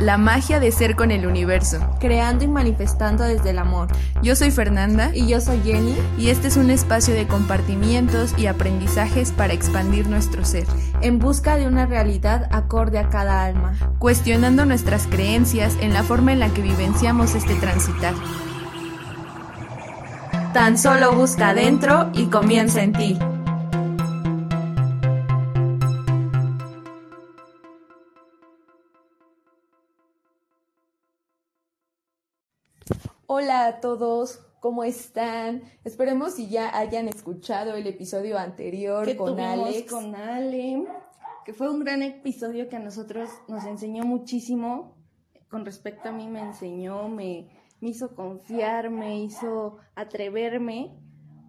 la magia de ser con el universo, creando y manifestando desde el amor. Yo soy Fernanda y yo soy Jenny y este es un espacio de compartimientos y aprendizajes para expandir nuestro ser, en busca de una realidad acorde a cada alma, cuestionando nuestras creencias en la forma en la que vivenciamos este transitar. Tan solo busca adentro y comienza en ti. Hola a todos, ¿cómo están? Esperemos si ya hayan escuchado el episodio anterior con Alex. Con Ale, que fue un gran episodio que a nosotros nos enseñó muchísimo. Con respecto a mí me enseñó, me, me hizo confiar, me hizo atreverme,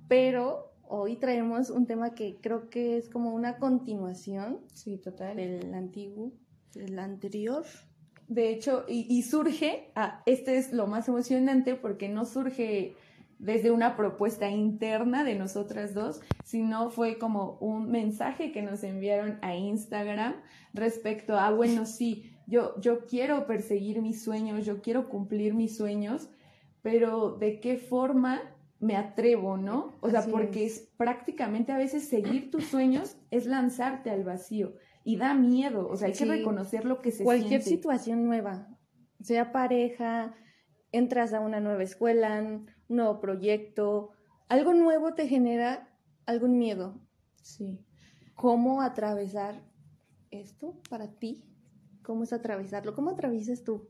pero hoy traemos un tema que creo que es como una continuación. Sí, total. Del antiguo, del anterior. De hecho, y, surge, ah, este es lo más emocionante porque no surge desde una propuesta interna de nosotras dos, sino fue como un mensaje que nos enviaron a Instagram respecto a, bueno, sí, yo, yo quiero perseguir mis sueños, yo quiero cumplir mis sueños, pero ¿de qué forma me atrevo, no? O sea, porque es. prácticamente a veces seguir tus sueños es lanzarte al vacío y da miedo, o sea, hay que reconocer lo que se Cualquier situación nueva, sea pareja, entras a una nueva escuela, un nuevo proyecto, algo nuevo te genera algún miedo. Sí. ¿Cómo atravesar esto para ti? ¿Cómo es atravesarlo? ¿Cómo atraviesas tú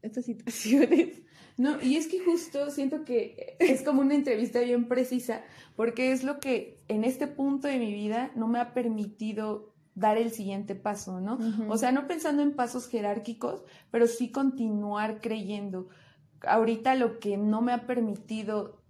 estas situaciones? No, y es que justo siento que es como una entrevista bien precisa, porque es lo que en este punto de mi vida no me ha permitido dar el siguiente paso, ¿no? O sea, no pensando en pasos jerárquicos, pero sí continuar creyendo. Ahorita lo que no me ha permitido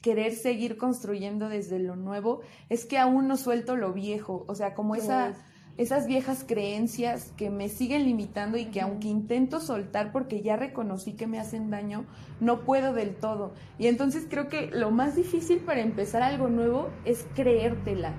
querer seguir construyendo desde lo nuevo es que aún no suelto lo viejo, o sea, como esa, esas viejas creencias que me siguen limitando y que aunque intento soltar porque ya reconocí que me hacen daño, no puedo del todo. Y entonces creo que lo más difícil para empezar algo nuevo es creértela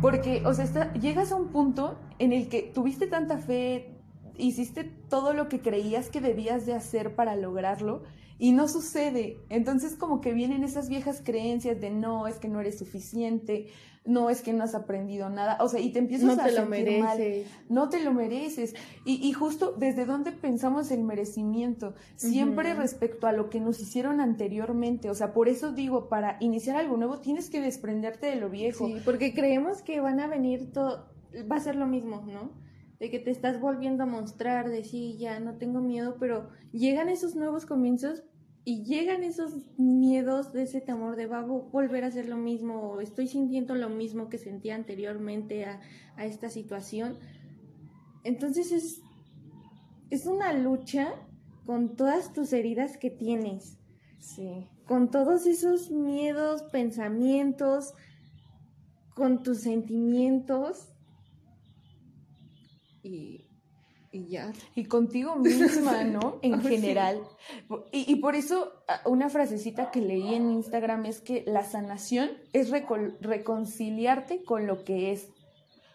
porque, o sea, llegas a un punto en el que tuviste tanta fe, hiciste todo lo que creías que debías de hacer para lograrlo y no sucede. Entonces como que vienen esas viejas creencias de no, es que no eres suficiente, no es que no has aprendido nada, o sea, y te empiezas no a te lo mereces. no te lo mereces. Y, y, justo desde dónde pensamos el merecimiento, siempre respecto a lo que nos hicieron anteriormente, o sea, por eso digo, para iniciar algo nuevo tienes que desprenderte de lo viejo. Sí, porque creemos que van a venir todo, va a ser lo mismo, ¿no? De que te estás volviendo a mostrar, de sí, ya no tengo miedo, pero llegan esos nuevos comienzos, y llegan esos miedos de ese temor de va a volver a hacer lo mismo o estoy sintiendo lo mismo que sentía anteriormente a, esta situación. Entonces es, es una lucha con todas tus heridas que tienes. Sí. Con todos esos miedos, pensamientos, con tus sentimientos. Y y ya. Y contigo misma, ¿no? En general. Y, por eso una frasecita que leí en Instagram es que la sanación es reconciliarte con lo que es.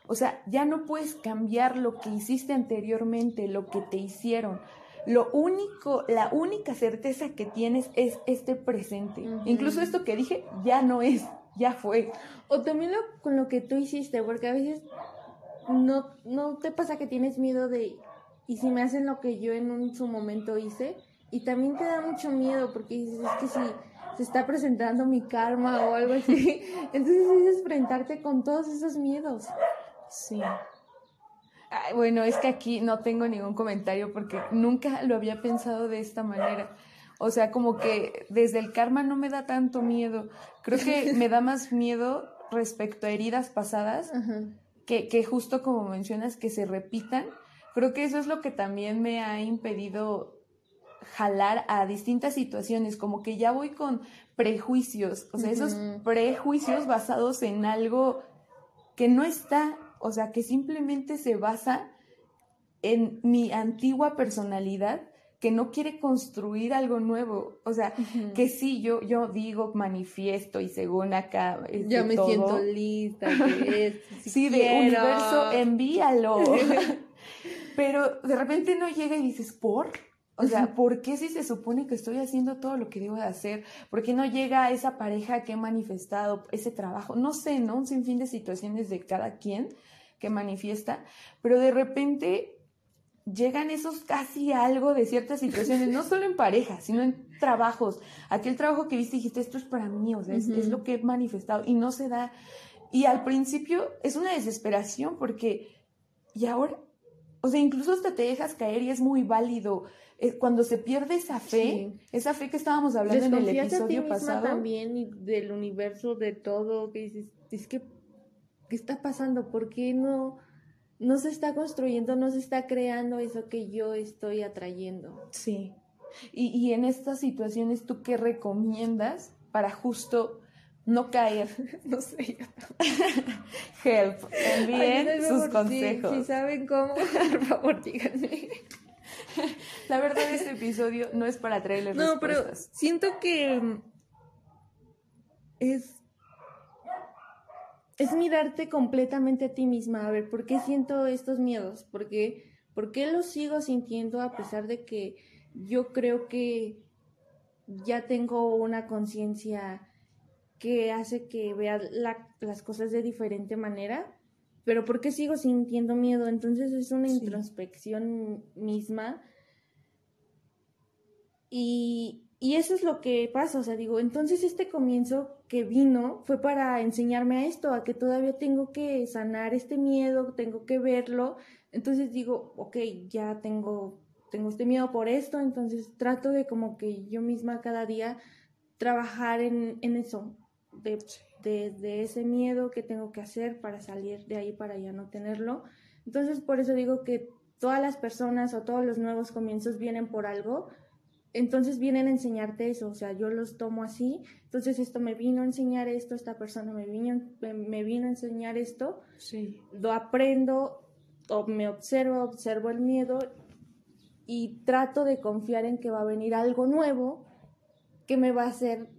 O sea, ya no puedes cambiar lo que hiciste anteriormente, lo que te hicieron. Lo único, la única certeza que tienes es este presente. Incluso esto que dije ya no es, ya fue. O también lo, con lo que tú hiciste, porque a veces no, no te pasa que tienes miedo de y si me hacen lo que yo en un, su momento hice y también te da mucho miedo porque dices es que si se está presentando mi karma o algo así entonces es enfrentarte con todos esos miedos. Sí. Bueno es que aquí no tengo ningún comentario porque nunca lo había pensado de esta manera. O sea, como que desde el karma no me da tanto miedo. Creo que me da más miedo respecto a heridas pasadas que, que justo como mencionas, que se repitan. Creo que eso es lo que también me ha impedido jalar a distintas situaciones, como que ya voy con prejuicios, o sea, esos prejuicios basados en algo que no está, o sea, que simplemente se basa en mi antigua personalidad que no quiere construir algo nuevo. O sea, que sí, yo, yo digo, manifiesto y según acá. ya me siento lista. sí, de universo, envíalo. pero de repente no llega y dices, ¿por? O sea, ¿por qué si se supone que estoy haciendo todo lo que debo de hacer? ¿Por qué no llega esa pareja que he manifestado, ese trabajo? No sé, ¿no? Un sinfín de situaciones de cada quien que manifiesta, pero de repente llegan esos casi algo de ciertas situaciones, no solo en pareja, sino en trabajos. Aquel trabajo que viste y dijiste, esto es para mí, o sea, es, es, lo que he manifestado y no se da. Y al principio es una desesperación porque, ¿y ahora? O sea, incluso hasta te dejas caer y es muy válido. Eh, cuando se pierde esa fe, esa fe que estábamos hablando en el episodio pasado. también y del universo, de todo, que dices, es que, ¿qué está pasando? ¿Por qué no? No se está construyendo, no se está creando eso que yo estoy atrayendo. Sí. Y, y en estas situaciones, ¿tú qué recomiendas para justo no caer? no sé. Help. Envíen sus consejos. Si, saben cómo, por favor, díganme. La verdad, este episodio no es para traerles no, respuestas. No, pero siento que es es mirarte completamente a ti misma, a ver, ¿por qué siento estos miedos? ¿Por qué, ¿Por qué los sigo sintiendo a pesar de que yo creo que ya tengo una conciencia que hace que vea las cosas de diferente manera? Pero ¿por qué sigo sintiendo miedo? Entonces es una introspección misma. Y, y eso es lo que pasa, o sea, digo, entonces este comienzo que vino fue para enseñarme a esto, a que todavía tengo que sanar este miedo, tengo que verlo. Entonces digo, ok, ya tengo, tengo este miedo por esto, entonces trato de como que yo misma cada día trabajar en, en eso, de, de, de ese miedo que tengo que hacer para salir de ahí, para ya no tenerlo. Entonces por eso digo que todas las personas o todos los nuevos comienzos vienen por algo entonces vienen a enseñarte eso, o sea, yo los tomo así, entonces esto me vino a enseñar esto, esta persona me vino, me vino a enseñar esto, sí. lo aprendo o me observo, observo el miedo y trato de confiar en que va a venir algo nuevo que me va a hacer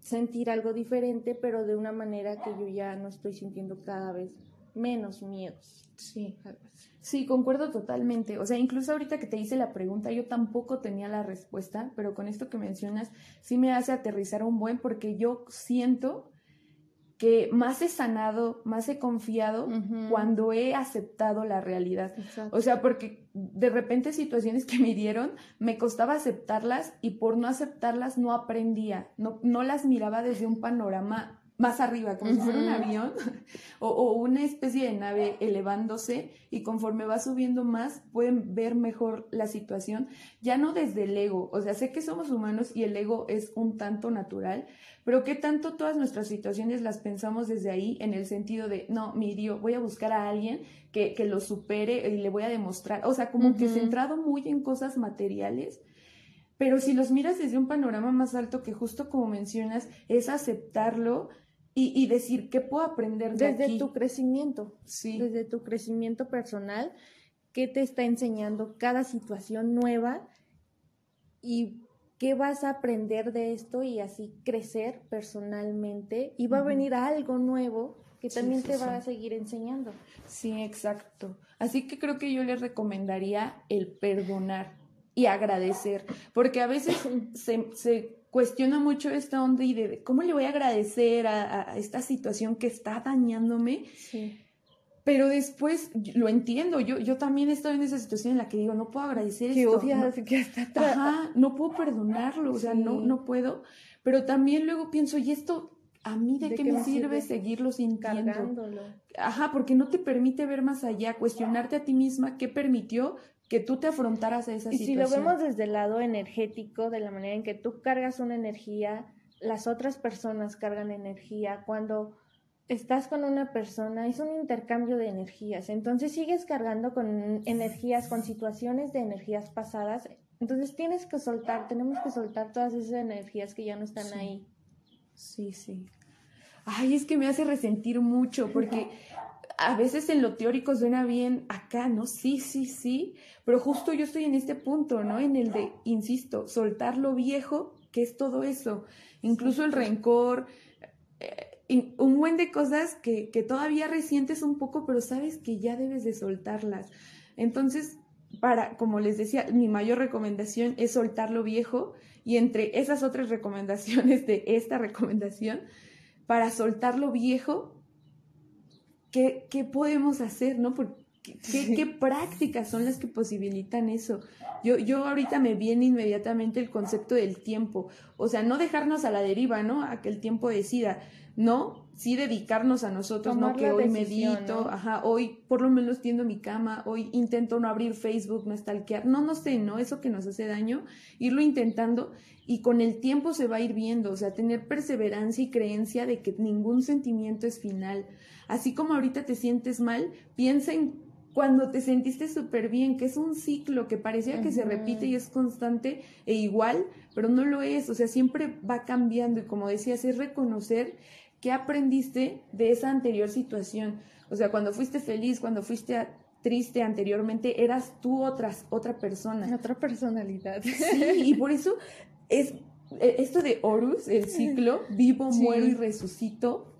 sentir algo diferente, pero de una manera que yo ya no estoy sintiendo cada vez menos miedos. Sí, sí, concuerdo totalmente. O sea, incluso ahorita que te hice la pregunta, yo tampoco tenía la respuesta, pero con esto que mencionas, sí me hace aterrizar un buen porque yo siento que más he sanado, más he confiado cuando he aceptado la realidad. O sea, porque de repente situaciones que me dieron, me costaba aceptarlas y por no aceptarlas no aprendía, no, no las miraba desde un panorama más arriba, como si fuera un avión o, una especie de nave elevándose y conforme va subiendo más pueden ver mejor la situación, ya no desde el ego, o sea, sé que somos humanos y el ego es un tanto natural, pero qué tanto todas nuestras situaciones las pensamos desde ahí en el sentido de, no, mi Dios, voy a buscar a alguien que, que lo supere y le voy a demostrar, o sea, como que centrado muy en cosas materiales. Pero si los miras desde un panorama más alto, que justo como mencionas, es aceptarlo, y, decir, ¿qué puedo aprender de Desde tu crecimiento, sí. desde tu crecimiento personal, ¿qué te está enseñando cada situación nueva? Y qué vas a aprender de esto y así crecer personalmente y va a venir algo nuevo que también te va a seguir enseñando. Sí, exacto. Así que creo que yo les recomendaría el perdonar y agradecer, porque a veces se, se cuestiona mucho esta onda y de cómo le voy a agradecer a, esta situación que está dañándome. Sí. Pero después lo entiendo, yo, yo también estoy en esa situación en la que digo, no puedo agradecer que esto. Odias, no, que ajá, no puedo perdonarlo, o sea, no, no puedo. Pero también luego pienso, ¿y esto a mí de, qué, me sirve, seguirlo sintiendo? Ajá, porque no te permite ver más allá, cuestionarte a ti misma qué permitió que tú te afrontaras a esa y situación. Y si lo vemos desde el lado energético, de la manera en que tú cargas una energía, las otras personas cargan energía, cuando estás con una persona es un intercambio de energías, entonces sigues cargando con energías, con situaciones de energías pasadas, entonces tienes que soltar, tenemos que soltar todas esas energías que ya no están ahí. Sí, sí. Ay, es que me hace resentir mucho porque a veces en lo teórico suena bien acá, ¿no? Sí, sí, sí, pero justo yo estoy en este punto, ¿no? En el de, insisto, soltar lo viejo, que es todo eso, incluso el rencor, eh, un buen de cosas que, que todavía resientes un poco, pero sabes que ya debes de soltarlas. Entonces, para, como les decía, mi mayor recomendación es soltar lo viejo y entre esas otras recomendaciones de esta recomendación, para soltar lo viejo, ¿qué, qué podemos hacer, no? ¿qué, ¿qué, prácticas son las que posibilitan eso? Yo, yo ahorita me viene inmediatamente el concepto del tiempo, o sea, no dejarnos a la deriva, ¿no? A que el tiempo decida, no, sí dedicarnos a nosotros, no que hoy medito, ajá, hoy por lo menos tiendo mi cama, hoy intento no abrir Facebook, no stalkear, no, no sé, no, eso que nos hace daño, irlo intentando y con el tiempo se va a ir viendo, o sea, tener perseverancia y creencia de que ningún sentimiento es final. Así como ahorita te sientes mal, piensa en cuando te sentiste súper bien, que es un ciclo que parecía que se repite y es constante e igual, pero no lo es, o sea, siempre va cambiando y como decías, es reconocer ¿Qué aprendiste de esa anterior situación? O sea, cuando fuiste feliz, cuando fuiste triste anteriormente, eras tú otras, otra persona. Otra personalidad. Sí, y por eso es e, esto de Horus, el ciclo, vivo, muero y resucito.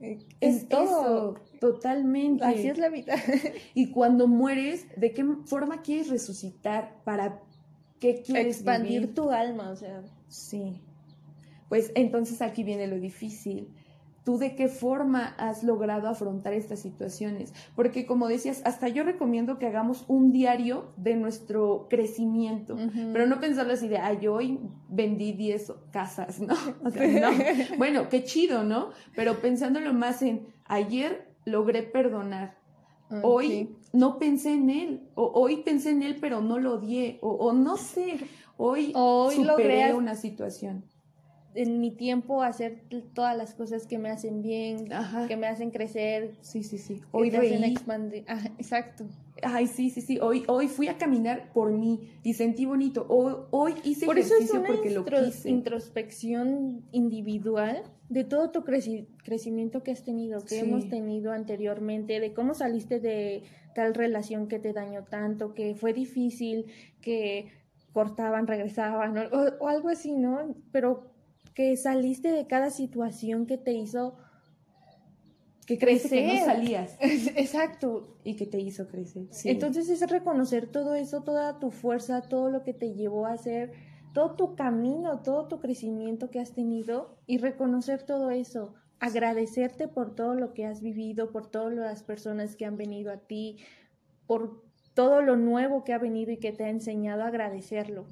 Eh, es todo. totalmente. Así es la vida. Y cuando mueres, ¿de qué forma quieres resucitar? ¿Para qué quieres Expandir tu alma, o sea. Sí. Pues entonces aquí viene lo difícil tú de qué forma has logrado afrontar estas situaciones. Porque como decías, hasta yo recomiendo que hagamos un diario de nuestro crecimiento, pero no pensarlo así de, ay, hoy vendí 10 casas, ¿no? O sea, no. Bueno, qué chido, ¿no? Pero pensándolo más en, ayer logré perdonar. Hoy no pensé en él, o hoy pensé en él, pero no lo odié, o, no sé, hoy, hoy superé una situación en mi tiempo hacer todas las cosas que me hacen bien, que me hacen crecer. Sí, sí, sí. Hoy hacen expandir. exacto. Ay, sí, sí, sí. Hoy, hoy fui a caminar por mí y sentí bonito. Hoy, hoy hice por ejercicio porque lo quise. introspección individual de todo tu crecimiento que has tenido, que hemos tenido anteriormente, de cómo saliste de tal relación que te dañó tanto, que fue difícil, que cortaban, regresaban, o, o algo así, ¿no? Pero que saliste de cada situación que te hizo que crecer. que no salías. Exacto. Y que te hizo crecer. Entonces es reconocer todo eso, toda tu fuerza, todo lo que te llevó a hacer, todo tu camino, todo tu crecimiento que has tenido y reconocer todo eso. Agradecerte por todo lo que has vivido, por todas las personas que han venido a ti, por todo lo nuevo que ha venido y que te ha enseñado a agradecerlo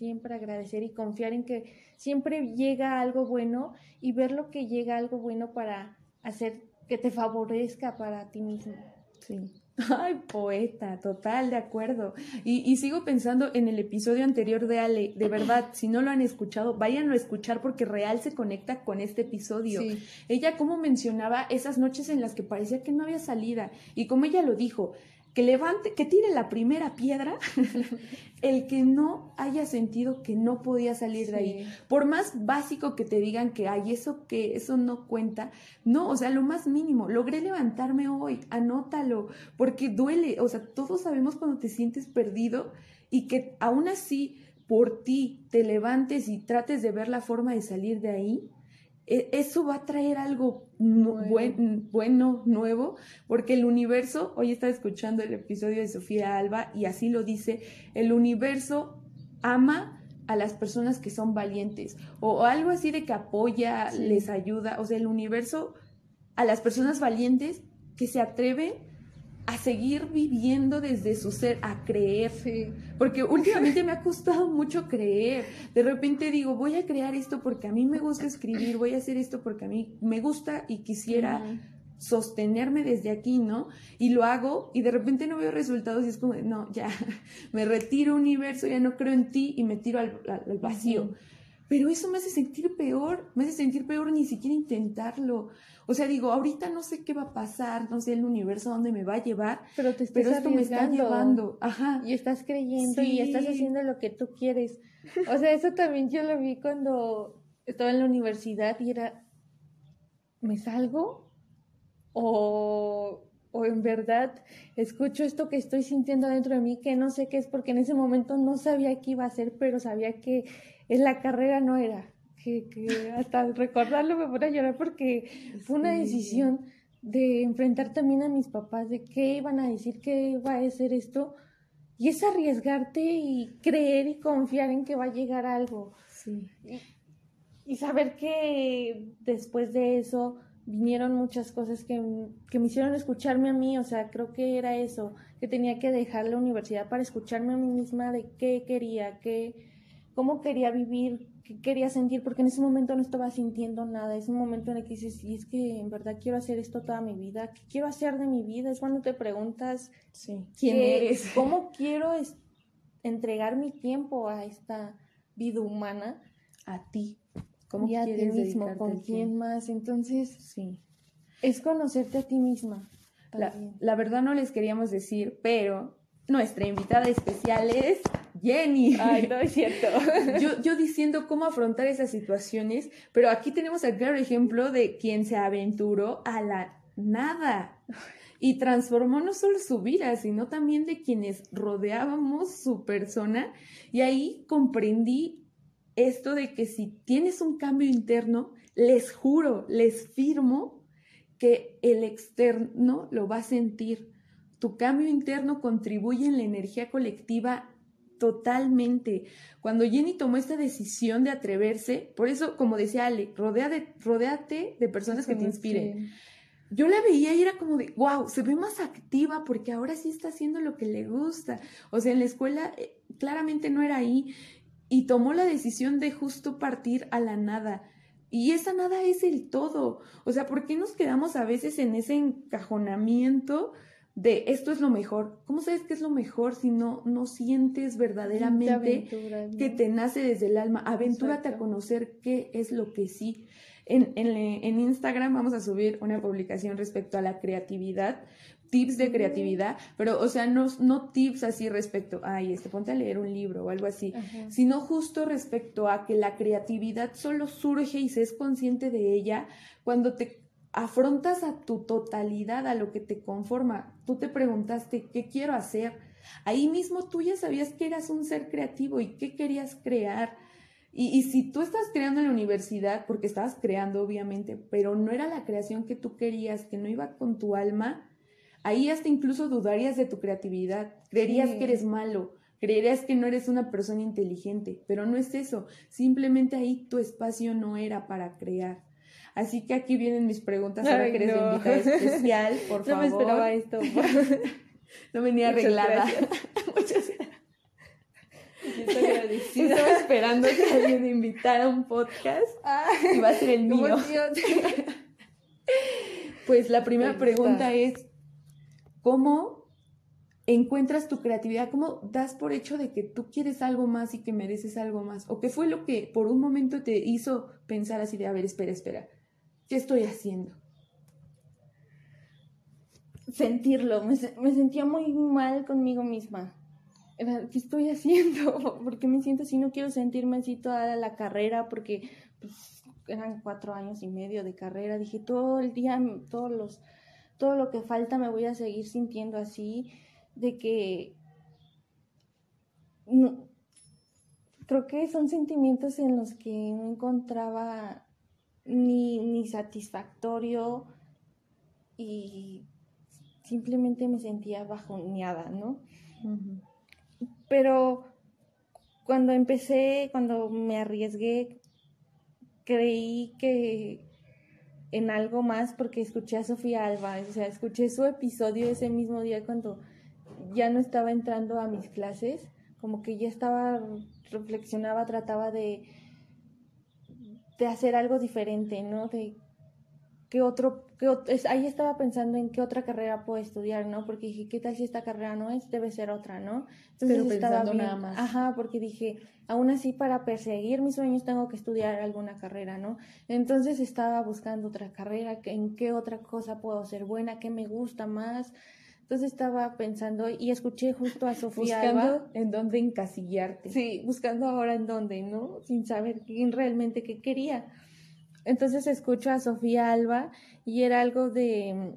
siempre agradecer y confiar en que siempre llega algo bueno y ver lo que llega algo bueno para hacer que te favorezca para ti mismo. Sí. Ay, poeta, total, de acuerdo. Y, sigo pensando en el episodio anterior de Ale, de verdad, si no lo han escuchado, váyanlo a escuchar porque real se conecta con este episodio. Ella como mencionaba esas noches en las que parecía que no había salida y como ella lo dijo, que levante, que tire la primera piedra, el que no haya sentido que no podía salir de ahí. Por más básico que te digan que hay eso que eso no cuenta, no, o sea, lo más mínimo, logré levantarme hoy, anótalo, porque duele, o sea, todos sabemos cuando te sientes perdido y que aún así por ti te levantes y trates de ver la forma de salir de ahí, eso va a traer algo bueno. nuevo, porque el universo, hoy estaba escuchando el episodio de Sofía Alba y así lo dice, el universo ama a las personas que son valientes o, algo así de que apoya, les ayuda, o sea, el universo a las personas valientes que se atreven a seguir viviendo desde su ser, a creer. Porque últimamente me ha costado mucho creer. De repente digo, voy a crear esto porque a mí me gusta escribir, voy a hacer esto porque a mí me gusta y quisiera sostenerme desde aquí, ¿no? Y lo hago y de repente no veo resultados y es como, no, ya, me retiro universo, ya no creo en ti y me tiro al, vacío. Pero eso me hace sentir peor, me hace sentir peor ni siquiera intentarlo. O sea, digo, ahorita no sé qué va a pasar, no sé el universo a dónde me va a llevar, pero, te pero esto me está llevando. Ajá. Y estás creyendo y estás haciendo lo que tú quieres. O sea, eso también yo lo vi cuando estaba en la universidad y era, ¿me salgo? O, o en verdad escucho esto que estoy sintiendo dentro de mí que no sé qué es porque en ese momento no sabía qué iba a hacer, pero sabía que en la carrera no era, que, que hasta recordarlo me pone a llorar porque fue una decisión de enfrentar también a mis papás de qué iban a decir, qué iba a ser esto. Y es arriesgarte y creer y confiar en que va a llegar algo. Sí. Y, y saber que después de eso vinieron muchas cosas que, que, me hicieron escucharme a mí, o sea, creo que era eso, que tenía que dejar la universidad para escucharme a mí misma de qué quería, qué, cómo quería vivir, qué quería sentir, porque en ese momento no estaba sintiendo nada, es un momento en el que dices, y es que en verdad quiero hacer esto toda mi vida, ¿qué quiero hacer de mi vida? Es cuando te preguntas, sí. ¿quién eres? ¿Cómo quiero entregar mi tiempo a esta vida humana? A ti. ¿Cómo y a ti mismo, con quién más. Entonces, sí. Es conocerte a ti misma. La, la, verdad no les queríamos decir, pero nuestra invitada especial es Jenny. Ay, no es cierto. yo, yo diciendo cómo afrontar esas situaciones, pero aquí tenemos el claro ejemplo de quien se aventuró a la nada y transformó no solo su vida, sino también de quienes rodeábamos su persona. Y ahí comprendí esto de que si tienes un cambio interno, les juro, les firmo que el externo lo va a sentir. Tu cambio interno contribuye en la energía colectiva totalmente. Cuando Jenny tomó esta decisión de atreverse, por eso, como decía Ale, rodea de, rodeate de personas que te inspiren. Yo la veía y era como de, wow, se ve más activa porque ahora sí está haciendo lo que le gusta. O sea, en la escuela eh, claramente no era ahí y tomó la decisión de justo partir a la nada. Y esa nada es el todo. O sea, ¿por qué nos quedamos a veces en ese encajonamiento de esto es lo mejor? ¿Cómo sabes que es lo mejor si no, no sientes verdaderamente que te nace desde el alma? Aventúrate a conocer qué es lo que sí. En, en, en Instagram vamos a subir una publicación respecto a la creatividad tips de creatividad, pero, o sea, no, no tips así respecto, ay, este, ponte a leer un libro o algo así, sino justo respecto a que la creatividad solo surge y se es consciente de ella cuando te afrontas a tu totalidad, a lo que te conforma. Tú te preguntaste, ¿qué quiero hacer? Ahí mismo tú ya sabías que eras un ser creativo y qué querías crear. Y, y, si tú estás creando en la universidad, porque estabas creando obviamente, pero no era la creación que tú querías, que no iba con tu alma, Ahí hasta incluso dudarías de tu creatividad, creerías que eres malo, creerías que no eres una persona inteligente, pero no es eso, simplemente ahí tu espacio no era para crear. Así que aquí vienen mis preguntas ahora que eres no. invitada especial, por favor. No me esperaba esto. no venía arreglada. Muchas gracias. Estoy agradecida. Estaba esperando que alguien invitara a un podcast y va a ser el mío. pues la primera pregunta es, ¿Cómo encuentras tu creatividad? ¿Cómo das por hecho de que tú quieres algo más y que mereces algo más? ¿O qué fue lo que por un momento te hizo pensar así de, a ver, espera, espera, ¿qué estoy haciendo? Sentirlo, me, sentía muy mal conmigo misma. ¿Qué estoy haciendo? ¿Por qué me siento así? No quiero sentirme así toda la carrera porque pues, eran cuatro años y medio de carrera. Dije todo el día, todos los todo lo que falta me voy a seguir sintiendo así, de que no, creo que son sentimientos en los que no encontraba ni, ni satisfactorio y simplemente me sentía bajoneada, ¿no? Pero cuando empecé, cuando me arriesgué, creí que en algo más porque escuché a Sofía Alba, o sea, escuché su episodio ese mismo día cuando ya no estaba entrando a mis clases, como que ya estaba, reflexionaba, trataba de, de hacer algo diferente, ¿no? De qué otro, qué ahí estaba pensando en qué otra carrera puedo estudiar, ¿no? Porque dije, ¿qué tal si esta carrera no es? Debe ser otra, ¿no? Entonces Pero estaba nada más. Ajá, porque dije, aún así para perseguir mis sueños tengo que estudiar alguna carrera, ¿no? Entonces estaba buscando otra carrera, en qué otra cosa puedo ser buena, qué me gusta más. Entonces estaba pensando y escuché justo a Sofía buscando en dónde encasillarte. Sí, buscando ahora en dónde, ¿no? Sin saber quién realmente qué quería. Entonces escucho a Sofía Alba y era algo de,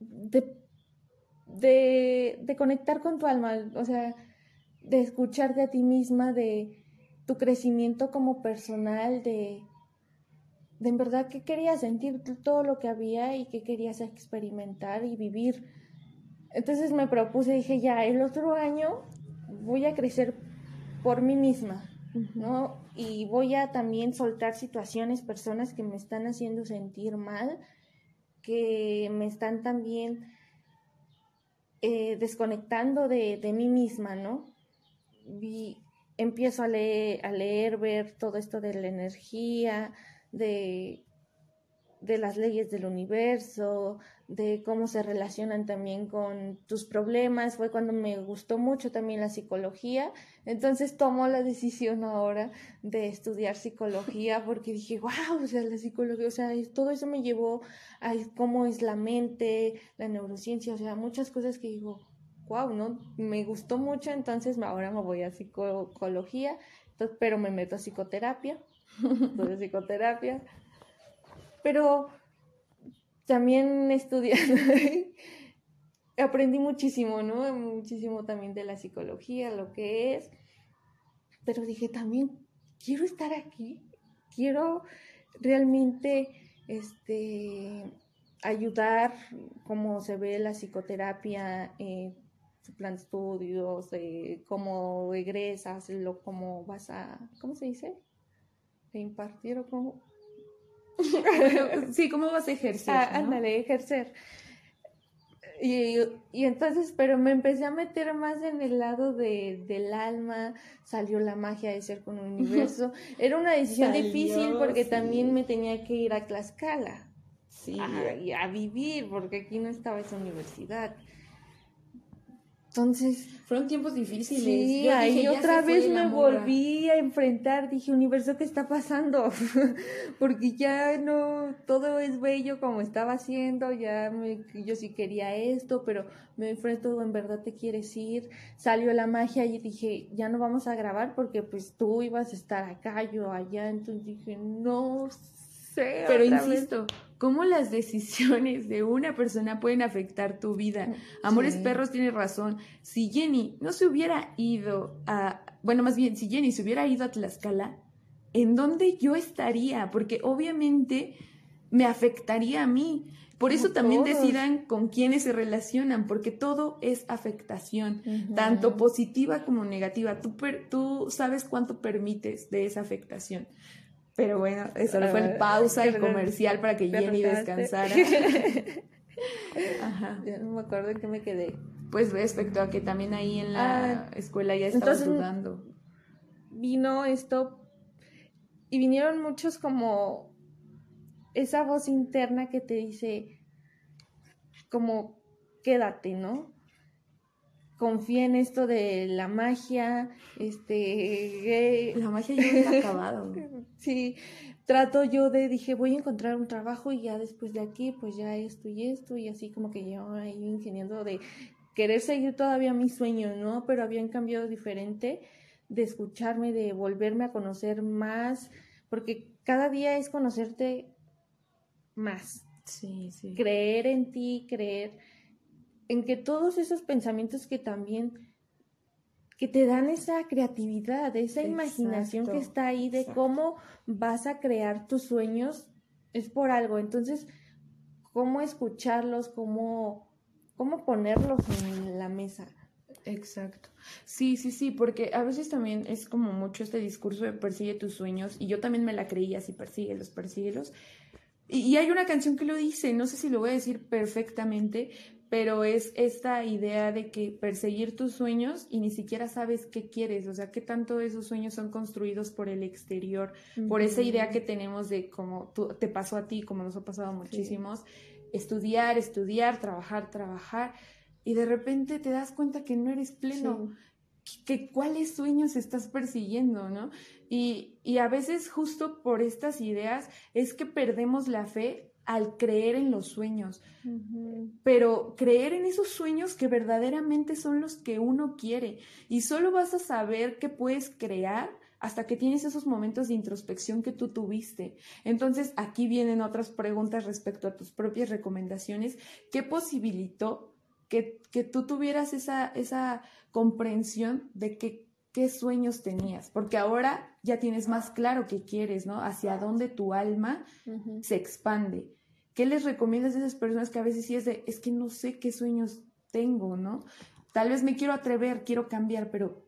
de, de, conectar con tu alma, o sea, de escucharte a ti misma, de, tu crecimiento como personal, de, de en verdad qué querías sentir todo lo que había y qué querías experimentar y vivir. Entonces me propuse, dije, ya, el otro año voy a crecer por mí misma, ¿no? Y voy a también soltar situaciones, personas que me están haciendo sentir mal, que me están también eh, desconectando de, de, mí misma, ¿no? Y empiezo a leer, a leer, ver todo esto de la energía, de, de las leyes del universo, de cómo se relacionan también con tus problemas. Fue cuando me gustó mucho también la psicología. Entonces tomo la decisión ahora de estudiar psicología porque dije, wow, o sea, la psicología, o sea, todo eso me llevó a cómo es la mente, la neurociencia, o sea, muchas cosas que digo, wow, ¿no? Me gustó mucho, entonces ahora me voy a psicología, pero me meto a psicoterapia, de psicoterapia, pero también estudiando aprendí muchísimo, ¿no? Muchísimo también de la psicología, lo que es, pero dije también, quiero estar aquí, quiero realmente, este, ayudar cómo se ve la psicoterapia, eh, su plan de estudios, eh, cómo egresas, lo, cómo vas a, ¿cómo se dice? Impartir o cómo... sí, ¿cómo vas a ejercer? Ah, ándale, ejercer. Y, y, entonces, pero me empecé a meter más en el lado de, del alma, salió la magia de ser con un universo. Era una decisión difícil porque también me tenía que ir a Tlaxcala. Sí. A, a vivir, porque aquí no estaba esa universidad. Entonces. Fueron tiempos difíciles. Sí, ahí otra vez me volví a enfrentar. Dije, universo, ¿qué está pasando? Porque ya no, todo es bello como estaba haciendo. Ya me, yo sí quería esto, pero me enfrento, en verdad te quieres ir. Salió la magia y dije, ya no vamos a grabar porque pues tú ibas a estar acá, yo allá. Entonces dije, no Pero insisto, cómo las decisiones de una persona pueden afectar tu vida. Mm, Amores Perros tiene razón. Si Jenny no se hubiera ido a, bueno, más bien, si Jenny se hubiera ido a Tlaxcala, ¿en dónde yo estaría? Porque obviamente me afectaría a mí. Por eso también decidan con quiénes se relacionan, porque todo es afectación, tanto positiva como negativa. Tú, tú sabes cuánto permites de esa afectación. Pero bueno, eso fue el pausa y comercial para que Jenny descansara. Ajá. Ya no me acuerdo en qué me quedé. Pues respecto a que también ahí en la ah, escuela ya estaba dudando. Vino esto y vinieron muchos como esa voz interna que te dice como quédate, ¿no? Confía en esto de la magia, este... La magia ya ha acabado. sí, trato yo de, dije, voy a encontrar un trabajo y ya después de aquí, pues ya esto y esto, y así como que yo ahí ingeniando de querer seguir todavía mis sueños, ¿no? Pero habían cambiado diferente de escucharme, de volverme a conocer más, porque cada día es conocerte más. Sí, sí. Creer en ti, creer en que todos esos pensamientos que también que te dan esa creatividad, esa imaginación que está ahí de cómo vas a crear tus sueños, es por algo. Entonces, cómo escucharlos, cómo, cómo ponerlos en la mesa. Exacto. Sí, sí, sí, porque a veces también es como mucho este discurso de persigue tus sueños, y yo también me la creía así, persíguelos, persíguelos. Y, y hay una canción que lo dice, no sé si lo voy a decir perfectamente, pero es esta idea de que perseguir tus sueños y ni siquiera sabes qué quieres, o sea, qué tanto esos sueños son construidos por el exterior, por esa idea que tenemos de como te pasó a ti, como nos ha pasado a muchísimos, estudiar, estudiar, trabajar, trabajar, y de repente te das cuenta que no eres pleno. Que, cuáles sueños estás persiguiendo, ¿no? Y, y a veces justo por estas ideas es que perdemos la fe al creer en los sueños, pero creer en esos sueños que verdaderamente son los que uno quiere y solo vas a saber que puedes crear hasta que tienes esos momentos de introspección que tú tuviste. Entonces, aquí vienen otras preguntas respecto a tus propias recomendaciones. ¿Qué posibilitó que, que tú tuvieras esa, esa comprensión de que, qué sueños tenías? Porque ahora ya tienes más claro qué quieres, ¿no? Hacia dónde tu alma se expande. ¿Qué les recomiendas a esas personas que a veces sí es de, es que no sé qué sueños tengo, ¿no? Tal vez me quiero atrever, quiero cambiar, pero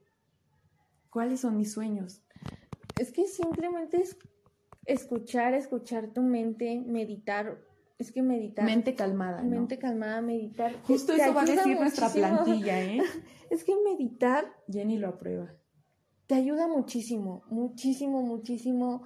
¿cuáles son mis sueños? Es que simplemente es escuchar, escuchar tu mente, meditar. Es que meditar. Mente calmada. Mente calmada, meditar. Justo eso va a decir nuestra plantilla, ¿eh? es que meditar. Jenny lo aprueba. Te ayuda muchísimo, muchísimo, muchísimo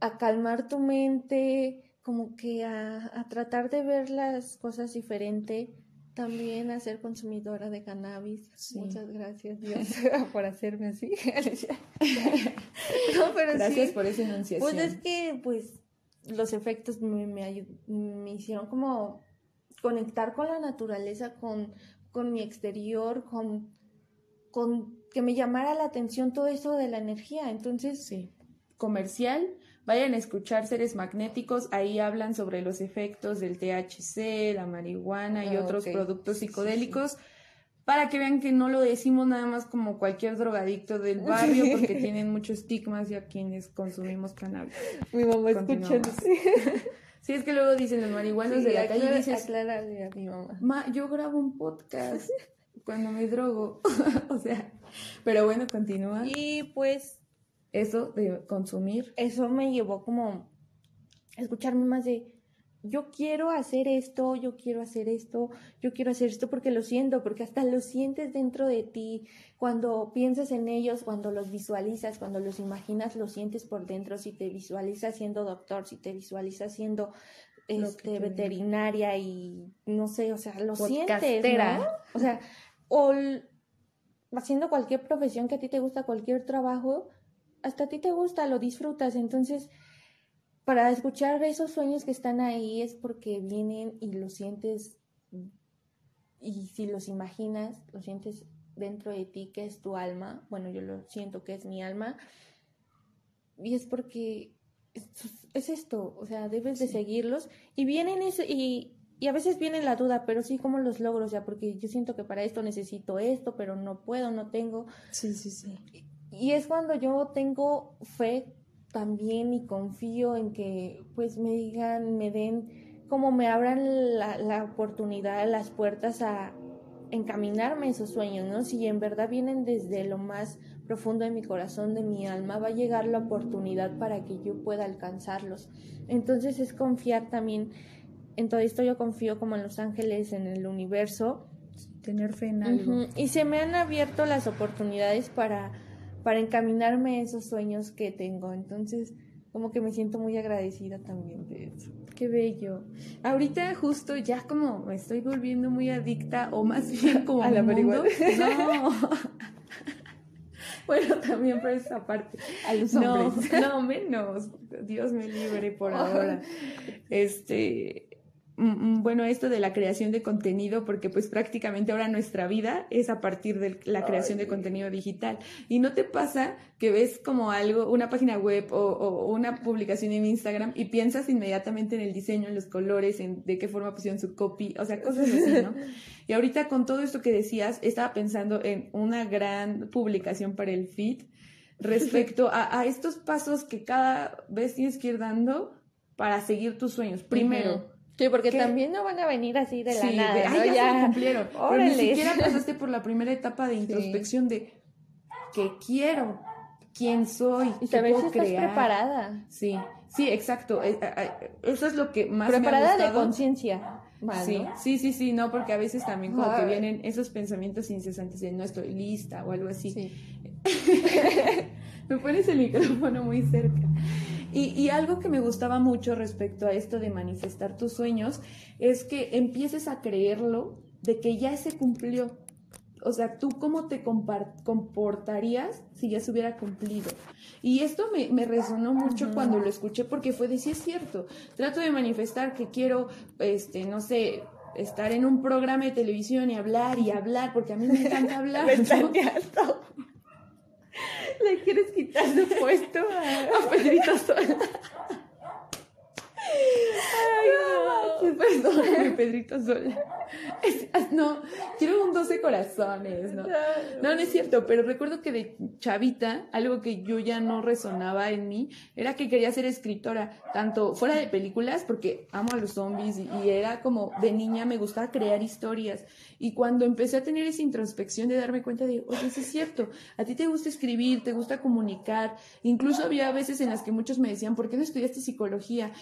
a calmar tu mente, como que a, a tratar de ver las cosas diferente también a ser consumidora de cannabis. Muchas gracias, Dios, por hacerme así. no, pero gracias por esa enunciación. Pues es que, pues, los efectos me, me, hicieron como conectar con la naturaleza, con, con mi exterior, con, con que me llamara la atención todo eso de la energía. Entonces, sí. Comercial, Vayan a escuchar Seres Magnéticos, ahí hablan sobre los efectos del THC, la marihuana y ah, otros productos psicodélicos. Para que vean que no lo decimos nada más como cualquier drogadicto del barrio, porque tienen muchos estigmas ya quienes consumimos cannabis. Mi mamá escuchando. Sí, es que luego dicen los marihuanos de la calle dices, a mi mamá. yo grabo un podcast cuando me drogo. o sea, pero bueno, continúa. Y pues eso de consumir. Eso me llevó como a escucharme más de, yo quiero hacer esto, yo quiero hacer esto, yo quiero hacer esto porque lo siento, porque hasta lo sientes dentro de ti, cuando piensas en ellos, cuando los visualizas, cuando los imaginas, lo sientes por dentro, si te visualizas siendo doctor, si te visualizas siendo este, veterinaria y no sé, o sea, lo sientes, ¿no? O sea, o haciendo cualquier profesión que a ti te gusta, cualquier trabajo, hasta a ti te gusta, lo disfrutas. Entonces, para escuchar esos sueños que están ahí es porque vienen y lo sientes y si los imaginas, lo sientes dentro de ti que es tu alma. Bueno, yo lo siento que es mi alma. Y es porque es, esto, o sea, debes de seguirlos. Y vienen eso, y, y a veces viene la duda, pero sí, ¿cómo los logro? O sea, porque yo siento que para esto necesito esto, pero no puedo, no tengo. Sí, sí, sí. Y es cuando yo tengo fe también y confío en que pues me digan, me den, como me abran la, la oportunidad, las puertas a encaminarme esos sueños, ¿no? Si en verdad vienen desde lo más profundo de mi corazón, de mi alma, va a llegar la oportunidad para que yo pueda alcanzarlos. Entonces es confiar también en todo esto, yo confío como en los ángeles, en el universo. Tener fe en algo. Y se me han abierto las oportunidades para para encaminarme a esos sueños que tengo. Entonces, como que me siento muy agradecida también de eso. Qué bello. Ahorita justo ya como me estoy volviendo muy adicta o más bien como a la marihuana. No. bueno, también por esa parte. A los hombres. No, no menos. Dios me libre por ahora. Este, bueno, esto de la creación de contenido, porque pues prácticamente ahora nuestra vida es a partir de la creación de contenido digital. Y no te pasa que ves como algo, una página web o, una publicación en Instagram y piensas inmediatamente en el diseño, en los colores, en de qué forma pusieron su copy, o sea, cosas así, ¿no? Y ahorita con todo esto que decías, estaba pensando en una gran publicación para el feed respecto a, estos pasos que cada vez tienes que ir dando para seguir tus sueños. Primero, Sí, porque también no van a venir así de la nada. De, ¿no? ya, cumplieron. Pero ni siquiera pasaste por la primera etapa de introspección de qué quiero, quién soy, y qué puedo si estás preparada. Sí, sí, exacto. Eh, eh, eh, eso es lo que más preparada me ha de conciencia. sí, sí, sí, sí, no, porque a veces también como que vienen esos pensamientos incesantes de no estoy lista o algo así. Sí. me pones el micrófono muy cerca. Y, algo que me gustaba mucho respecto a esto de manifestar tus sueños es que empieces a creerlo de que ya se cumplió. O sea, tú cómo te comportarías si ya se hubiera cumplido. Y esto me, resonó mucho cuando lo escuché porque fue de sí es cierto. Trato de manifestar que quiero, este, no sé, estar en un programa de televisión y hablar y hablar, porque a mí me encanta hablar. Le quieres quitar su puesto a, Pedrito Sola. Ay, no. Perdóname, Pedrito Sola. no, quiero un 12 corazones, ¿no? No, no es cierto, pero recuerdo que de chavita, algo que yo ya no resonaba en mí, era que quería ser escritora, tanto fuera de películas, porque amo a los zombies y, y era como de niña me gustaba crear historias. Y cuando empecé a tener esa introspección de darme cuenta de, oye, sí es cierto, a ti te gusta escribir, te gusta comunicar, incluso había veces en las que muchos me decían, ¿por qué no estudiaste psicología?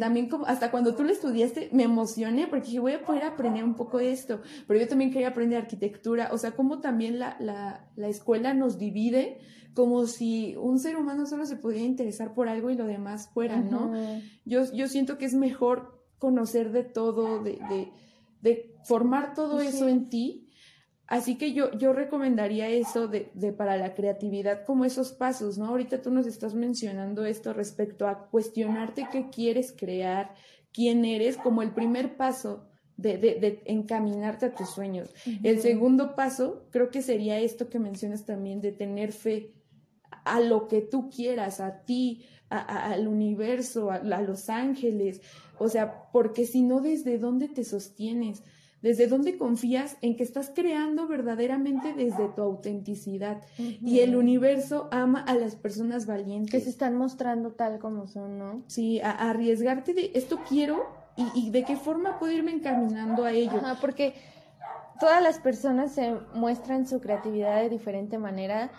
También como, hasta cuando tú lo estudiaste me emocioné porque dije, voy a poder aprender un poco de esto, pero yo también quería aprender arquitectura, o sea, como también la, la, la escuela nos divide como si un ser humano solo se pudiera interesar por algo y lo demás fuera, ¿no? yo, yo siento que es mejor conocer de todo, de, de, de formar todo eso en ti Así que yo, yo recomendaría eso de, de, para la creatividad como esos pasos, ¿no? Ahorita tú nos estás mencionando esto respecto a cuestionarte qué quieres crear, quién eres, como el primer paso de, de, de encaminarte a tus sueños. El segundo paso creo que sería esto que mencionas también de tener fe a lo que tú quieras, a ti, a, a, al universo, a, a los ángeles. O sea, porque si no, ¿desde dónde te sostienes? Desde dónde confías en que estás creando verdaderamente desde tu autenticidad. Y el universo ama a las personas valientes. Que se están mostrando tal como son, ¿no? Sí, a, a arriesgarte de esto quiero y, y, de qué forma puedo irme encaminando a ello. Ajá, porque todas las personas se muestran su creatividad de diferente manera.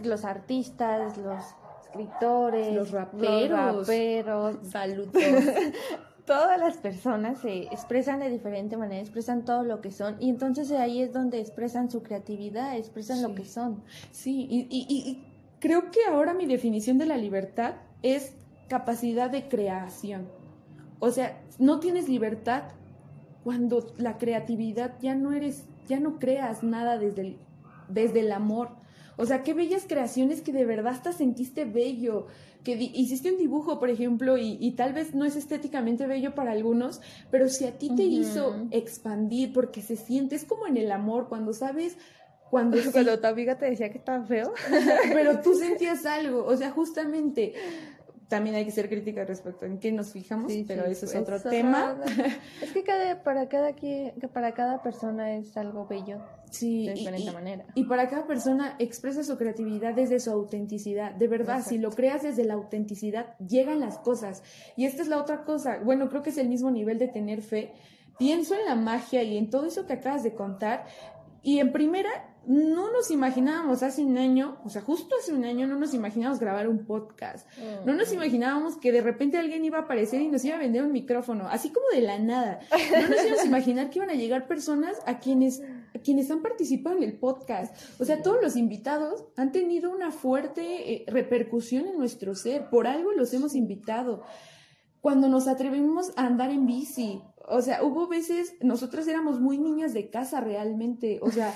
Los artistas, los escritores, los raperos, los raperos saludos. todas las personas se expresan de diferente manera, expresan todo lo que son y entonces ahí es donde expresan su creatividad, expresan sí. lo que son. Sí, y, y, y, creo que ahora mi definición de la libertad es capacidad de creación. O sea, no tienes libertad cuando la creatividad ya no eres, ya no creas nada desde el, desde el amor. O sea, qué bellas creaciones que de verdad hasta sentiste bello, que hiciste un dibujo, por ejemplo, y, y, tal vez no es estéticamente bello para algunos, pero si a ti te uh -huh. hizo expandir porque se siente, es como en el amor, cuando sabes cuando, sí, cuando tu amiga te decía que estaba feo. pero tú sentías algo, o sea, justamente también hay que ser crítica respecto en qué nos fijamos, sí, pero sí, eso es otro tema. es que cada, para, cada, para cada persona es algo bello. Sí, de diferente y, manera. Y para cada persona expresa su creatividad desde su autenticidad. De verdad, Exacto. si lo creas desde la autenticidad, llegan las cosas. Y esta es la otra cosa. Bueno, creo que es el mismo nivel de tener fe. Pienso en la magia y en todo eso que acabas de contar. Y en primera, no nos imaginábamos hace un año, o sea, justo hace un año no nos imaginábamos grabar un podcast. Mm. No nos imaginábamos que de repente alguien iba a aparecer y nos iba a vender un micrófono, así como de la nada. No nos íbamos a imaginar que iban a llegar personas a quienes, a quienes han participado en el podcast. O sea, todos los invitados han tenido una fuerte eh, repercusión en nuestro ser. Por algo los hemos invitado. Cuando nos atrevimos a andar en bici, o sea, hubo veces, nosotras éramos muy niñas de casa realmente, o sea,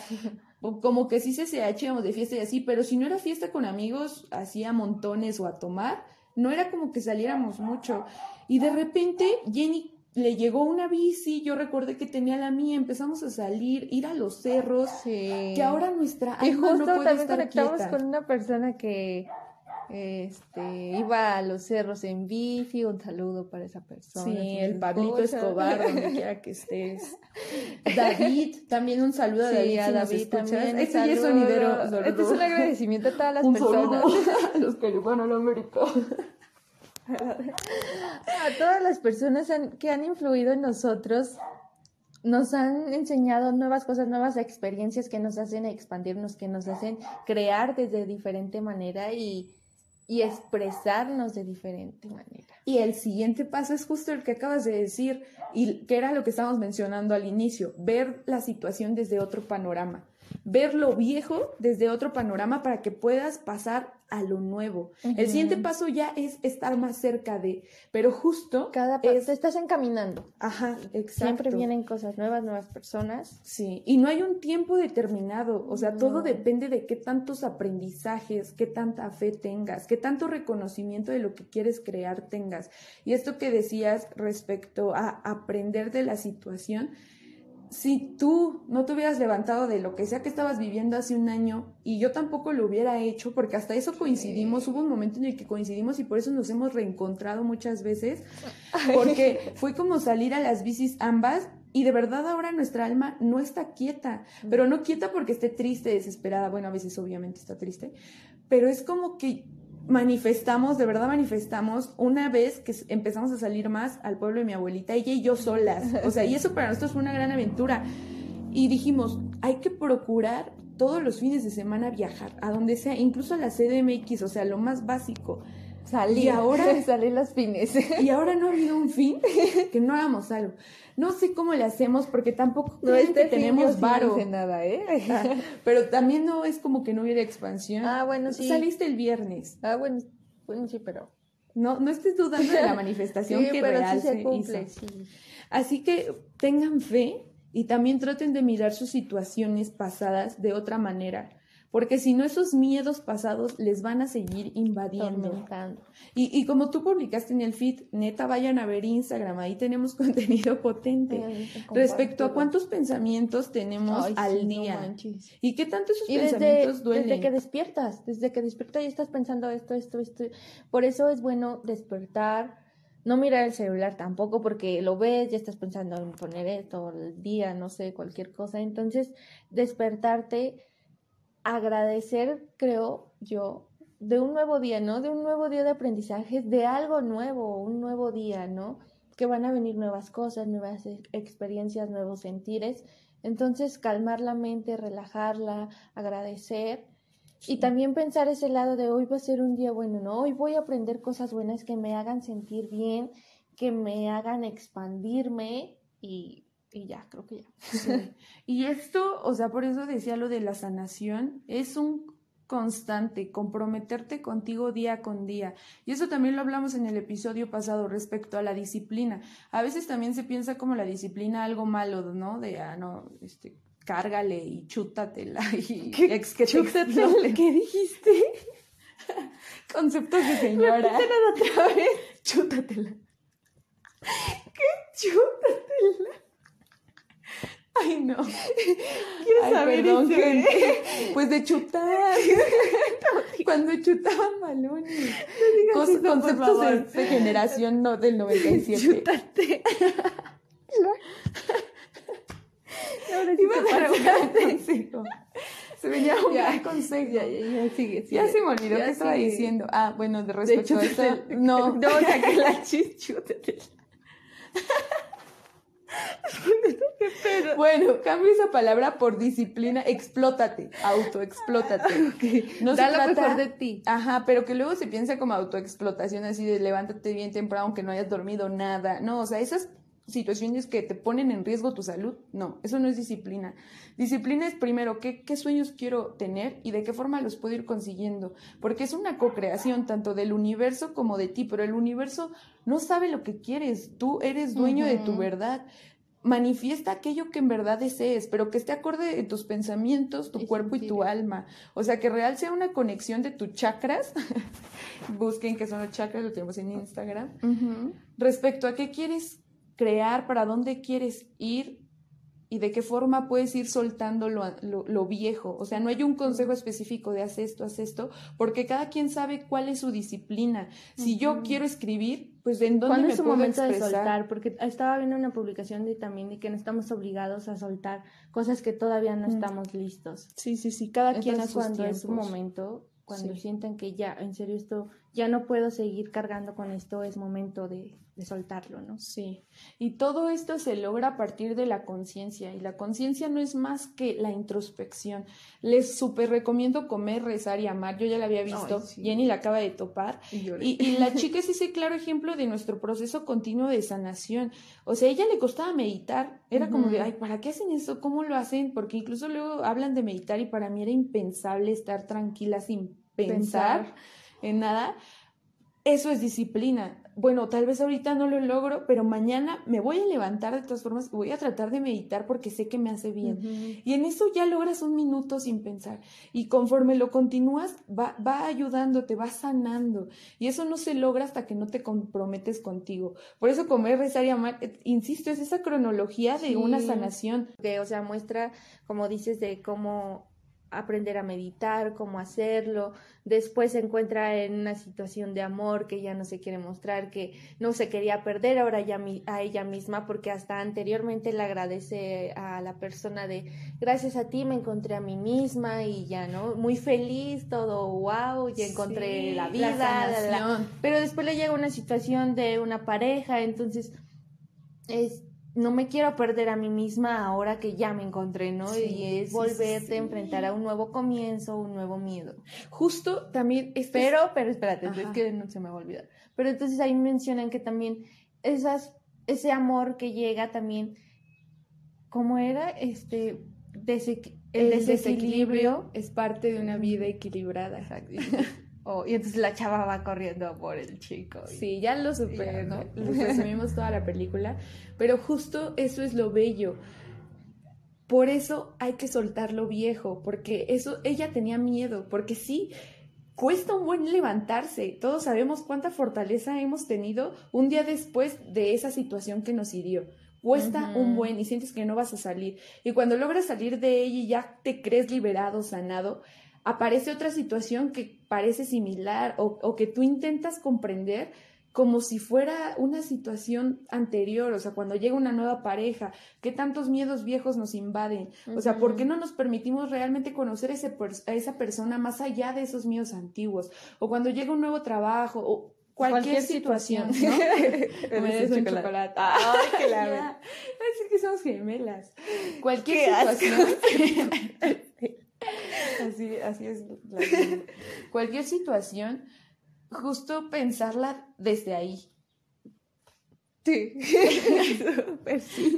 como que sí se se íbamos de fiesta y así, pero si no era fiesta con amigos, así a montones o a tomar, no era como que saliéramos mucho. Y de repente Jenny le llegó una bici, yo recordé que tenía la mía, empezamos a salir, ir a los cerros, sí. que ahora nuestra alma y justo no puede también estar conectamos quieta. con una persona que este, iba a los cerros en bici, un saludo para esa persona. Sí, el Pablito Escobar, donde quiera que estés. David, también un saludo a sí, David. A si David también. Este ya es sonidero. Este es un agradecimiento a todas las un personas. a los que le van a la América. a todas las personas han, que han influido en nosotros nos han enseñado nuevas cosas, nuevas experiencias que nos hacen expandirnos, que nos hacen crear desde diferente manera y, y expresarnos de diferente manera. Y el siguiente paso es justo el que acabas de decir, y que era lo que estábamos mencionando al inicio, ver la situación desde otro panorama, ver lo viejo desde otro panorama para que puedas pasar a lo nuevo. Uh -huh. El siguiente paso ya es estar más cerca de, pero justo cada es, te estás encaminando. Ajá, exacto. Siempre vienen cosas nuevas, nuevas personas. Sí, y no hay un tiempo determinado, o sea, no. todo depende de qué tantos aprendizajes, qué tanta fe tengas, qué tanto reconocimiento de lo que quieres crear tengas. Y esto que decías respecto a aprender de la situación, si tú no te hubieras levantado de lo que sea que estabas viviendo hace un año y yo tampoco lo hubiera hecho, porque hasta eso coincidimos, hubo un momento en el que coincidimos y por eso nos hemos reencontrado muchas veces, porque fue como salir a las bicis ambas Y de verdad ahora nuestra alma no está quieta, pero no quieta porque esté triste, desesperada, bueno, a veces obviamente está triste, pero es como que manifestamos, de verdad manifestamos, una vez que empezamos a salir más al pueblo de mi abuelita, ella y yo solas. O sea, y eso para nosotros fue una gran aventura. Y dijimos, hay que procurar todos los fines de semana viajar, a donde sea, incluso a la CDMX, o sea, lo más básico. Salir, y ahora salir los fines. Y ahora no ha habido un fin que no hagamos algo. No sé cómo le hacemos porque tampoco no este tenemos varo. No nada, ¿eh? pero también no es como que no hubiera expansión. Ah, bueno, sí. Saliste el viernes. Ah, bueno, bueno sí, pero no no estés dudando de la manifestación que pero real sí se, cumple, Así que tengan fe y también traten de mirar sus situaciones pasadas de otra manera porque si no esos miedos pasados les van a seguir invadiendo. Y, y como tú publicaste en el feed, neta, vayan a ver Instagram, ahí tenemos contenido potente. Respecto a cuántos pensamientos tenemos al día. y qué tanto esos pensamientos desde, duelen. Desde que despiertas, desde que despiertas y estás pensando esto, esto, esto. Por eso es bueno despertar, no mirar el celular tampoco porque lo ves, ya estás pensando en poner esto el día, no sé, cualquier cosa. Entonces, despertarte agradecer, creo yo, de un nuevo día, ¿no? De un nuevo día de aprendizaje, de algo nuevo, un nuevo día, ¿no? Que van a venir nuevas cosas, nuevas experiencias, nuevos sentires. Entonces, calmar la mente, relajarla, agradecer y también pensar ese lado de hoy va a ser un día bueno, ¿no? Hoy voy a aprender cosas buenas que me hagan sentir bien, que me hagan expandirme y y ya, creo que ya. Y esto, o sea, por eso decía lo de la sanación, es un constante, comprometerte contigo día con día. Y eso también lo hablamos en el episodio pasado respecto a la disciplina. A veces también se piensa como la disciplina algo malo, ¿no? De, ah, no, este, cárgale y chútatela y ¿Qué, ex que ¿Qué dijiste? Conceptos de señora. otra vez. Chútatela. ¿Qué chútatela? Ay, no. Quiero saber perdón, Pues de chutar. Cuando chutaban balones. No conceptos de, generación no, del 97. Chútate. Ahora sí Iba a un consejo. Se venía un gran consejo. Ya, ya, ya, sigue, Ya se me olvidó qué estaba diciendo. Ah, bueno, de respecto a esto. No. No, saqué la chis, Bueno, cambio esa palabra por disciplina, explótate, autoexplótate. No da lo mejor de ti. Ajá, pero que luego se piensa como autoexplotación, así de levántate bien temprano aunque no hayas dormido nada. No, o sea, esas situaciones que te ponen en riesgo tu salud, no, eso no es disciplina. Disciplina es primero qué, qué sueños quiero tener y de qué forma los puedo ir consiguiendo, porque es una co-creación tanto del universo como de ti, pero el universo no sabe lo que quieres, tú eres dueño de tu verdad manifiesta aquello que en verdad desees, pero que esté acorde de tus pensamientos, tu cuerpo y tu alma. O sea, que real sea una conexión de tus chakras. Busquen qué son los chakras, lo tenemos en Instagram. Respecto a qué quieres crear, para dónde quieres ir, y de qué forma puedes ir soltando lo, viejo. O sea, no hay un consejo específico de haz esto, haz esto, porque cada quien sabe cuál es su disciplina. Si yo quiero escribir, pues en dónde ¿Cuándo me es su momento de soltar? Porque estaba viendo una publicación de también de que no estamos obligados a soltar cosas que todavía no estamos listos. Sí, sí, sí, cada quien a cuando es su momento, cuando sienten que ya, en serio, esto, ya no puedo seguir cargando con esto, es momento de, de soltarlo, ¿no? Sí, y todo esto se logra a partir de la conciencia, y la conciencia no es más que la introspección. Les súper recomiendo comer, rezar y amar, yo ya la había visto, Jenny la acaba de topar, y, y, la chica es ese claro ejemplo de nuestro proceso continuo de sanación. O sea, a ella le costaba meditar, era como de, ay, ¿para qué hacen eso? ¿Cómo lo hacen? Porque incluso luego hablan de meditar y para mí era impensable estar tranquila sin pensar. En nada. Eso es disciplina bueno, tal vez ahorita no lo logro, pero mañana me voy a levantar de todas formas y voy a tratar de meditar porque sé que me hace bien. Y en eso ya logras un minuto sin pensar. Y conforme lo continúas, va, va ayudándote, va sanando. Y eso no se logra hasta que no te comprometes contigo. Por eso comer, rezar y amar, eh, insisto, es esa cronología de una sanación. De, o sea, muestra, como dices, de cómo aprender a meditar, cómo hacerlo. Después se encuentra en una situación de amor que ya no se quiere mostrar, que no se quería perder ahora ya a ella misma, porque hasta anteriormente le agradece a la persona de gracias a ti me encontré a mí misma y ya, ¿no? Muy feliz, todo wow, ya encontré la vida, pero después le llega una situación de una pareja, entonces es no me quiero perder a mí misma ahora que ya me encontré, ¿no? y es volverte a enfrentar a un nuevo comienzo, un nuevo miedo. Justo también... Pero, pero espérate, es que no se me va a olvidar. Pero entonces ahí mencionan que también esas, ese amor que llega también, ¿cómo era? Este, el, desequilibrio, es parte de una vida equilibrada. Oh, y entonces la chava va corriendo por el chico. Sí, ya lo supe, ¿no? resumimos toda la película, pero justo eso es lo bello. Por eso hay que soltar lo viejo, porque eso ella tenía miedo, porque sí cuesta un buen levantarse. Todos sabemos cuánta fortaleza hemos tenido un día después de esa situación que nos hirió. Cuesta un buen y sientes que no vas a salir. Y cuando logras salir de ella y ya te crees liberado, sanado, aparece otra situación que parece similar o, que tú intentas comprender como si fuera una situación anterior, o sea, cuando llega una nueva pareja, qué tantos miedos viejos nos invaden, o sea, ¿por qué no nos permitimos realmente conocer ese, a esa persona más allá de esos miedos antiguos? O cuando llega un nuevo trabajo, o cualquier, situación, ¿no? Me des un chocolate. Ay, la que somos gemelas. Cualquier situación. así, así es. Cualquier situación, justo pensarla desde ahí. Sí.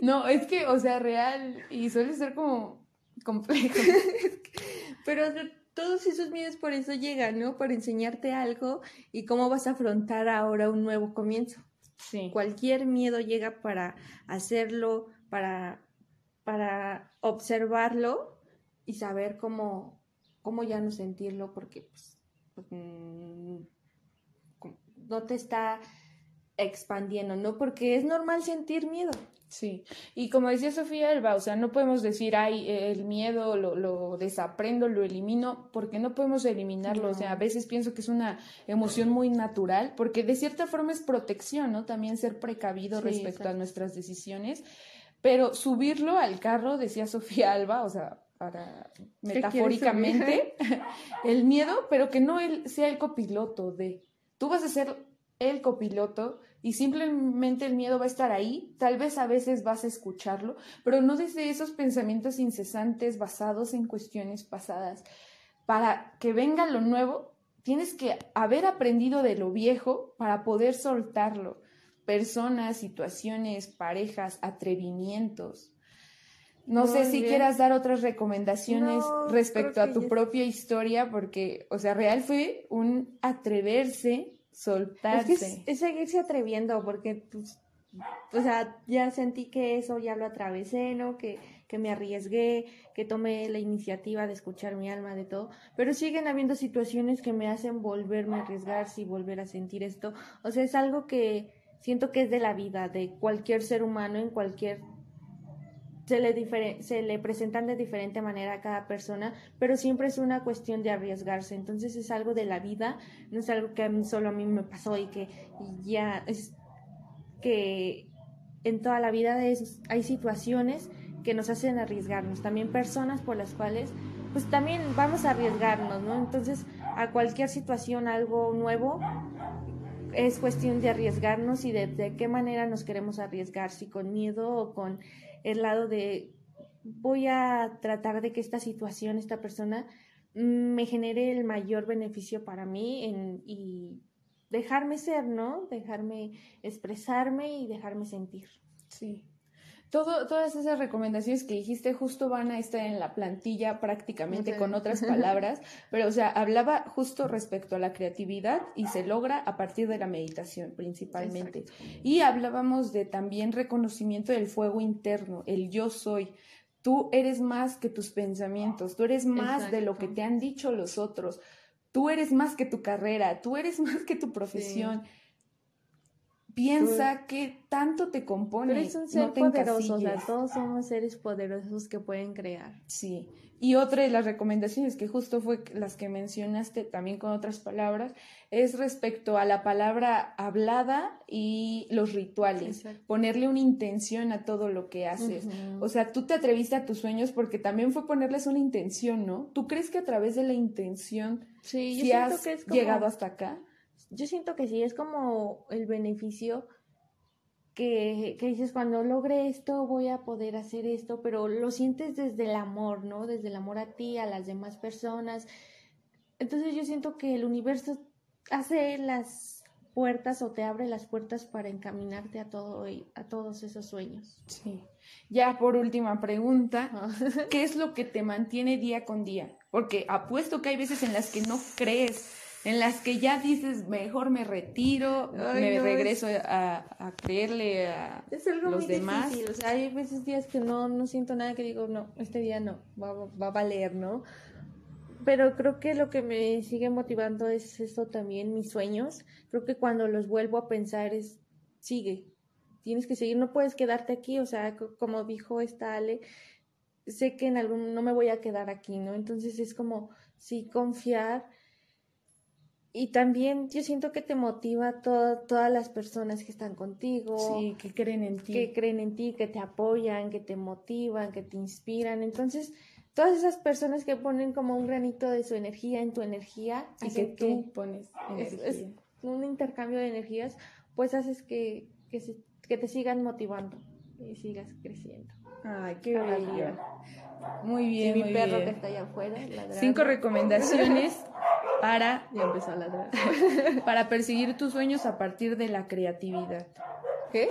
no, es que, o sea, real, y suele ser como complejo. Pero todos esos miedos por eso llegan, ¿no? Para enseñarte algo y cómo vas a afrontar ahora un nuevo comienzo. Sí. Cualquier miedo llega para hacerlo, para, para observarlo y saber cómo, cómo ya no sentirlo porque pues, pues mm, no te está expandiendo, ¿no? Porque es normal sentir miedo. Sí, y como decía Sofía Elba, o sea, no podemos decir, ay, el miedo lo, lo desaprendo, lo elimino, porque no podemos eliminarlo. O sea, a veces pienso que es una emoción muy natural, porque de cierta forma es protección, ¿no? También ser precavido respecto a nuestras decisiones. Pero subirlo al carro, decía Sofía Alba, o sea, para metafóricamente el miedo, pero que no él sea el copiloto de. Tú vas a ser el copiloto y simplemente el miedo va a estar ahí, tal vez a veces vas a escucharlo, pero no desde esos pensamientos incesantes basados en cuestiones pasadas. Para que venga lo nuevo, tienes que haber aprendido de lo viejo para poder soltarlo. Personas, situaciones, parejas, atrevimientos. No sé si quieras dar otras recomendaciones respecto a tu propia historia, porque, o sea, real fue un atreverse, soltarse. Es, seguirse atreviendo, porque, pues, o sea, ya sentí que eso ya lo atravesé, ¿no? Que, que me arriesgué, que tomé la iniciativa de escuchar mi alma, de todo, pero siguen habiendo situaciones que me hacen volverme a arriesgar, y volver a sentir esto. O sea, es algo que siento que es de la vida, de cualquier ser humano en cualquier se le, se le presentan de diferente manera a cada persona, pero siempre es una cuestión de arriesgarse. Entonces es algo de la vida, no es algo que solo a mí me pasó y que ya es que en toda la vida hay situaciones que nos hacen arriesgarnos, también personas por las cuales pues también vamos a arriesgarnos, ¿no? Entonces a cualquier situación, algo nuevo, es cuestión de arriesgarnos y de, de qué manera nos queremos arriesgar, si con miedo o con el lado de voy a tratar de que esta situación, esta persona, me genere el mayor beneficio para mí en, y dejarme ser, ¿no? Dejarme expresarme y dejarme sentir. Sí todas esas recomendaciones que dijiste justo van a estar en la plantilla prácticamente con otras palabras, pero o sea, hablaba justo respecto a la creatividad y se logra a partir de la meditación principalmente. Y hablábamos de también reconocimiento del fuego interno, el yo soy. Tú eres más que tus pensamientos, tú eres más de lo que te han dicho los otros, tú eres más que tu carrera, tú eres más que tu profesión piensa que tanto te compone. Pero es un ser poderoso, o sea, todos somos seres poderosos que pueden crear. Sí. Y otra de las recomendaciones que justo fue las que mencionaste también con otras palabras, es respecto a la palabra hablada y los rituales. Ponerle una intención a todo lo que haces. O sea, tú te atreviste a tus sueños porque también fue ponerles una intención, ¿no? ¿Tú crees que a través de la intención sí, has que es llegado hasta acá? Yo siento que sí, es como el beneficio que, que, dices, cuando logre esto voy a poder hacer esto, pero lo sientes desde el amor, ¿no? Desde el amor a ti, a las demás personas. Entonces yo siento que el universo hace las puertas o te abre las puertas para encaminarte a todo a todos esos sueños. Sí. Ya por última pregunta, ah. ¿qué es lo que te mantiene día con día? Porque apuesto que hay veces en las que no crees en las que ya dices, mejor me retiro, me regreso a, creerle a es algo los muy demás. Difícil. O sea, hay veces días que no, no siento nada que digo, no, este día no, va, va a valer, ¿no? Pero creo que lo que me sigue motivando es esto también, mis sueños. Creo que cuando los vuelvo a pensar es, sigue, tienes que seguir, no puedes quedarte aquí, o sea, como dijo esta Ale, sé que en algún, no me voy a quedar aquí, ¿no? Entonces es como, sí, confiar y también yo siento que te motiva todas las personas que están contigo. Sí, que creen en ti. Que creen en ti, que te apoyan, que te motivan, que te inspiran. Entonces, todas esas personas que ponen como un granito de su energía en tu energía. Y que tú pones energía. Es, un intercambio de energías, pues haces que, que, que te sigan motivando y sigas creciendo. Ay, qué bello. Muy bien, mi perro que está allá afuera. Cinco recomendaciones para, ya empezó a para perseguir tus sueños a partir de la creatividad. ¿Qué?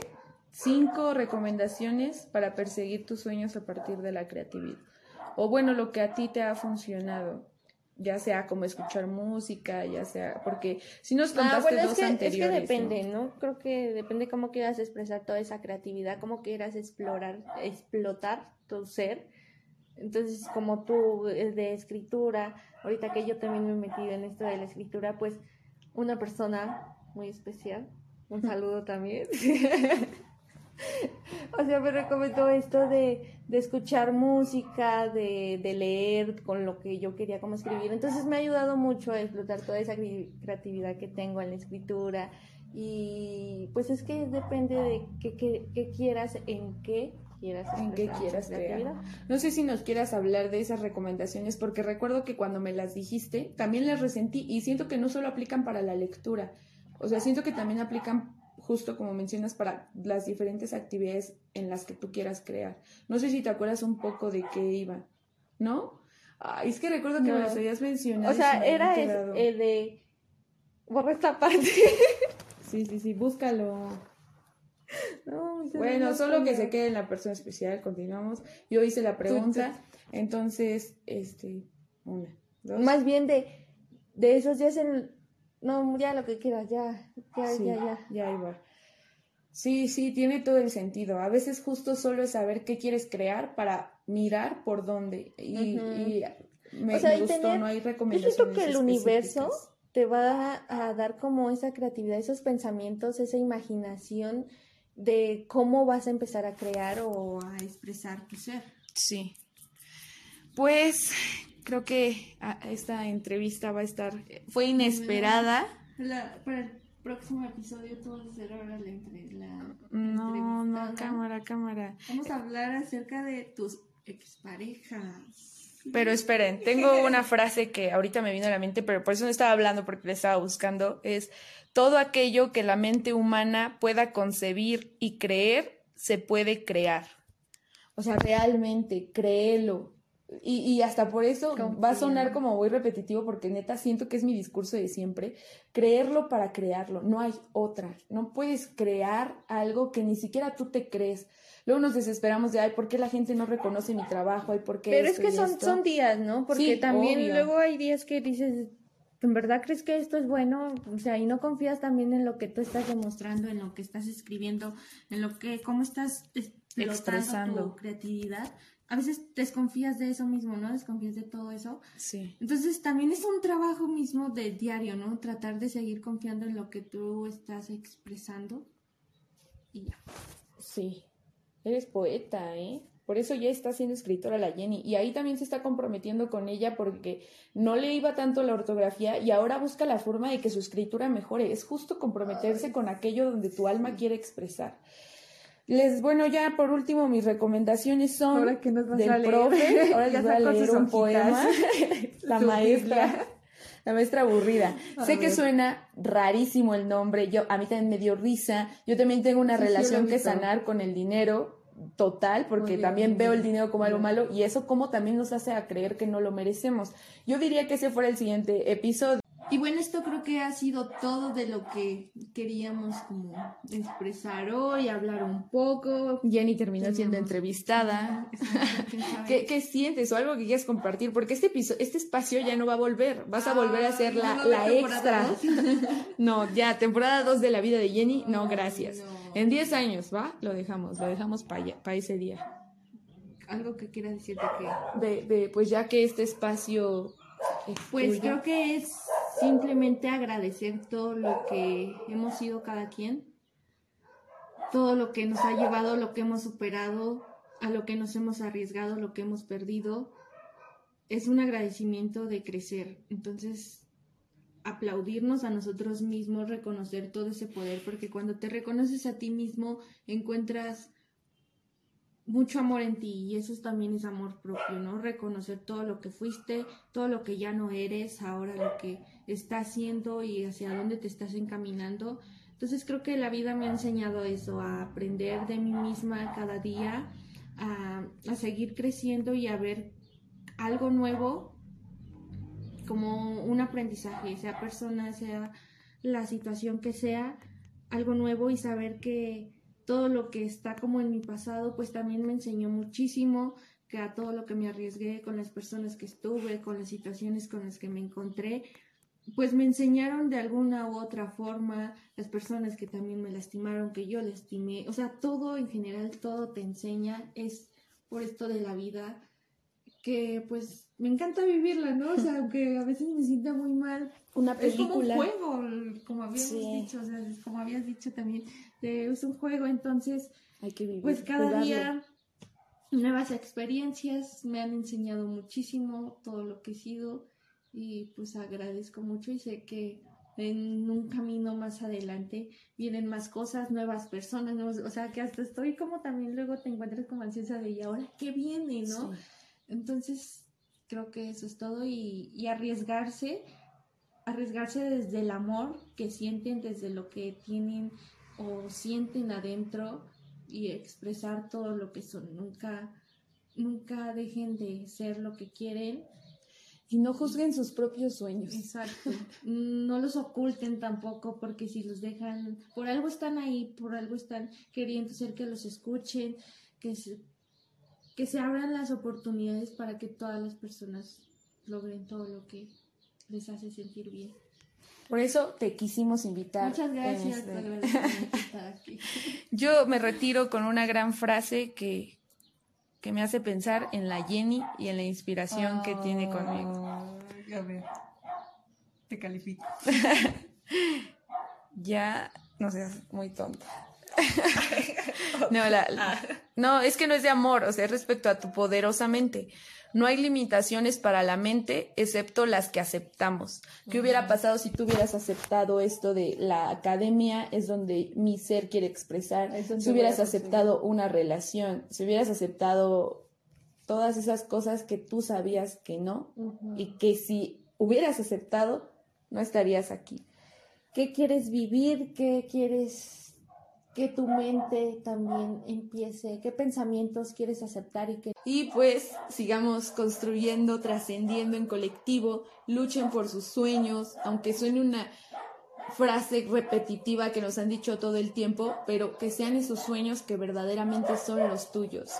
Cinco recomendaciones para perseguir tus sueños a partir de la creatividad. O bueno, lo que a ti te ha funcionado ya sea como escuchar música, ya sea, porque si nos ah, contaste dos anteriores. Es que depende, ¿no? Creo que depende cómo quieras expresar toda esa creatividad, cómo quieras explorar, explotar tu ser. Entonces, como tú eh, de escritura, ahorita que yo también me he metido en esto de la escritura, pues una persona muy especial, un saludo también. o sea, me recomendó esto de, de escuchar música, de, de, leer con lo que yo quería como escribir. Entonces me ha ayudado mucho a explotar toda esa creatividad que tengo en la escritura. Y pues es que depende de qué, qué quieras, en qué en qué quieras crear. No sé si nos quieras hablar de esas recomendaciones, porque recuerdo que cuando me las dijiste, también las resentí y siento que no solo aplican para la lectura, o sea, siento que también aplican justo como mencionas para las diferentes actividades en las que tú quieras crear. No sé si te acuerdas un poco de qué iba, ¿no? es que recuerdo que me las habías mencionado. O sea, era el de... Borra esta parte. sí, sí, sí, búscalo. bueno, solo que se quede en la persona especial, continuamos. Yo hice la pregunta, entonces, este, una, dos. Más bien de, de esos días en, no, ya lo que quieras, ya, ya, ya, ya. Ya iba. Sí, sí, tiene todo el sentido. A veces justo solo es saber qué quieres crear para mirar por dónde. Y, me, gustó, no hay recomendaciones. Yo siento que el universo te va a dar como esa creatividad, esos pensamientos, esa imaginación de cómo vas a empezar a crear o a expresar tu ser. Sí. Pues creo que esta entrevista va a estar, fue inesperada. para el próximo episodio tú vas a hacer ahora la, la No, no, cámara, cámara. Vamos a hablar acerca de tus exparejas. Pero esperen, tengo una frase que ahorita me vino a la mente, pero por eso no estaba hablando porque la estaba buscando, es todo aquello que la mente humana pueda concebir y creer, se puede crear. O sea, realmente, créelo. Y, y hasta por eso va a sonar como muy repetitivo porque neta siento que es mi discurso de siempre. Creerlo para crearlo, no hay otra. No puedes crear algo que ni siquiera tú te crees. Luego nos desesperamos de, ay, ¿por qué la gente no reconoce mi trabajo? Ay, ¿por qué Pero es que son, son días, ¿no? Porque también luego hay días que dices, ¿en verdad crees que esto es bueno? O sea, y no confías también en lo que tú estás demostrando, en lo que estás escribiendo, en lo que, cómo estás expresando tu creatividad. A veces desconfías de eso mismo, ¿no? Desconfías de todo eso. Sí. Entonces también es un trabajo mismo de diario, ¿no? Tratar de seguir confiando en lo que tú estás expresando y ya. Sí, eres poeta, ¿eh? Por eso ya está siendo escritora la Jenny. Y ahí también se está comprometiendo con ella porque no le iba tanto la ortografía y ahora busca la forma de que su escritura mejore. Es justo comprometerse con aquello donde tu alma quiere expresar. Les, bueno, ya por último, mis recomendaciones son Ahora que nos vas del a leer. profe. Ahora Ya les voy a leer un hojitas. poema. la maestra. Biblia. La maestra aburrida. A sé que suena rarísimo el nombre. Yo, a mí también me dio risa. Yo también tengo una Sí, sí, relación que sanar con el dinero total, porque también veo el dinero como algo malo y eso como también nos hace a creer que no lo merecemos. Yo diría que ese fuera el siguiente episodio. Y bueno, esto creo que ha sido todo de lo que queríamos como expresar hoy, hablar un poco. Jenny terminó siendo entrevistada. ¿Qué, qué sientes o algo que quieras compartir? Porque este episodio, este espacio ya no va a volver. Vas a volver a ser la, Ah, ¿no va a haber la extra. No, ya, temporada 2 de la vida de Jenny, no, gracias. no. En 10 años, ¿va? Lo dejamos, lo dejamos para ese día. Algo que quiera decirte que... De, de, pues ya que este espacio es Pues tuyo. creo que es simplemente agradecer todo lo que hemos sido cada quien, todo lo que nos ha llevado, lo que hemos superado, a lo que nos hemos arriesgado, lo que hemos perdido. Es un agradecimiento de crecer. Entonces, aplaudirnos a nosotros mismos, reconocer todo ese poder, porque cuando te reconoces a ti mismo, encuentras mucho amor en ti y eso también es amor propio, ¿no? Reconocer todo lo que fuiste, todo lo que ya no eres, ahora lo que estás haciendo y hacia dónde te estás encaminando. Entonces creo que la vida me ha enseñado eso, a aprender de mí misma cada día, a, a seguir creciendo y a ver algo nuevo como un aprendizaje, sea persona, sea la situación que sea, algo nuevo y saber que todo lo que está como en mi pasado, pues también me enseñó muchísimo, que a todo lo que me arriesgué con las personas que estuve, con las situaciones con las que me encontré, pues me enseñaron de alguna u otra forma, las personas que también me lastimaron, que yo lastimé, o sea, todo en general, todo te enseña, es por esto de la vida, que pues me encanta vivirla, ¿no? O sea, aunque a veces me sienta muy mal, Una es como un película. juego, como habíamos Sí. dicho, o sea, como habías dicho también, de- es un juego, entonces, Hay que vivir. pues cada jugarlo. día nuevas experiencias me han enseñado muchísimo todo lo que he sido y pues agradezco mucho y sé que en un camino más adelante vienen más cosas, nuevas personas, nuevos- o sea que hasta estoy como también luego te encuentras como ansiosa de y ahora qué viene, ¿no? Sí. Entonces, creo que eso es todo y, y arriesgarse, arriesgarse desde el amor que sienten, desde lo que tienen o sienten adentro y expresar todo lo que son. Nunca, nunca dejen de ser lo que quieren. Y no juzguen sus propios sueños. Exacto. No los oculten tampoco porque si los dejan, por algo están ahí, por algo están queriendo ser que los escuchen, que se, que se abran las oportunidades para que todas las personas logren todo lo que les hace sentir bien. Por eso te quisimos invitar. Muchas gracias, este- por estar aquí. Yo me retiro con una gran frase que, que me hace pensar en la Jenny y en la inspiración que tiene conmigo. A ver, te califico. Ya no seas muy tonta. no, la- no, es que no es de amor, o sea, es respecto a tu poderosa mente. No hay limitaciones para la mente excepto las que aceptamos. ¿Qué hubiera pasado si tú hubieras aceptado esto de la academia es donde mi ser quiere expresar? Si hubieras aceptado una relación, si hubieras aceptado todas esas cosas que tú sabías que no y que si hubieras aceptado, no estarías aquí. ¿Qué quieres vivir? ¿Qué quieres que tu mente también empiece? ¿Qué pensamientos quieres aceptar y qué Y pues sigamos construyendo, trascendiendo en colectivo, luchen por sus sueños, aunque suene una frase repetitiva que nos han dicho todo el tiempo, pero que sean esos sueños que verdaderamente son los tuyos.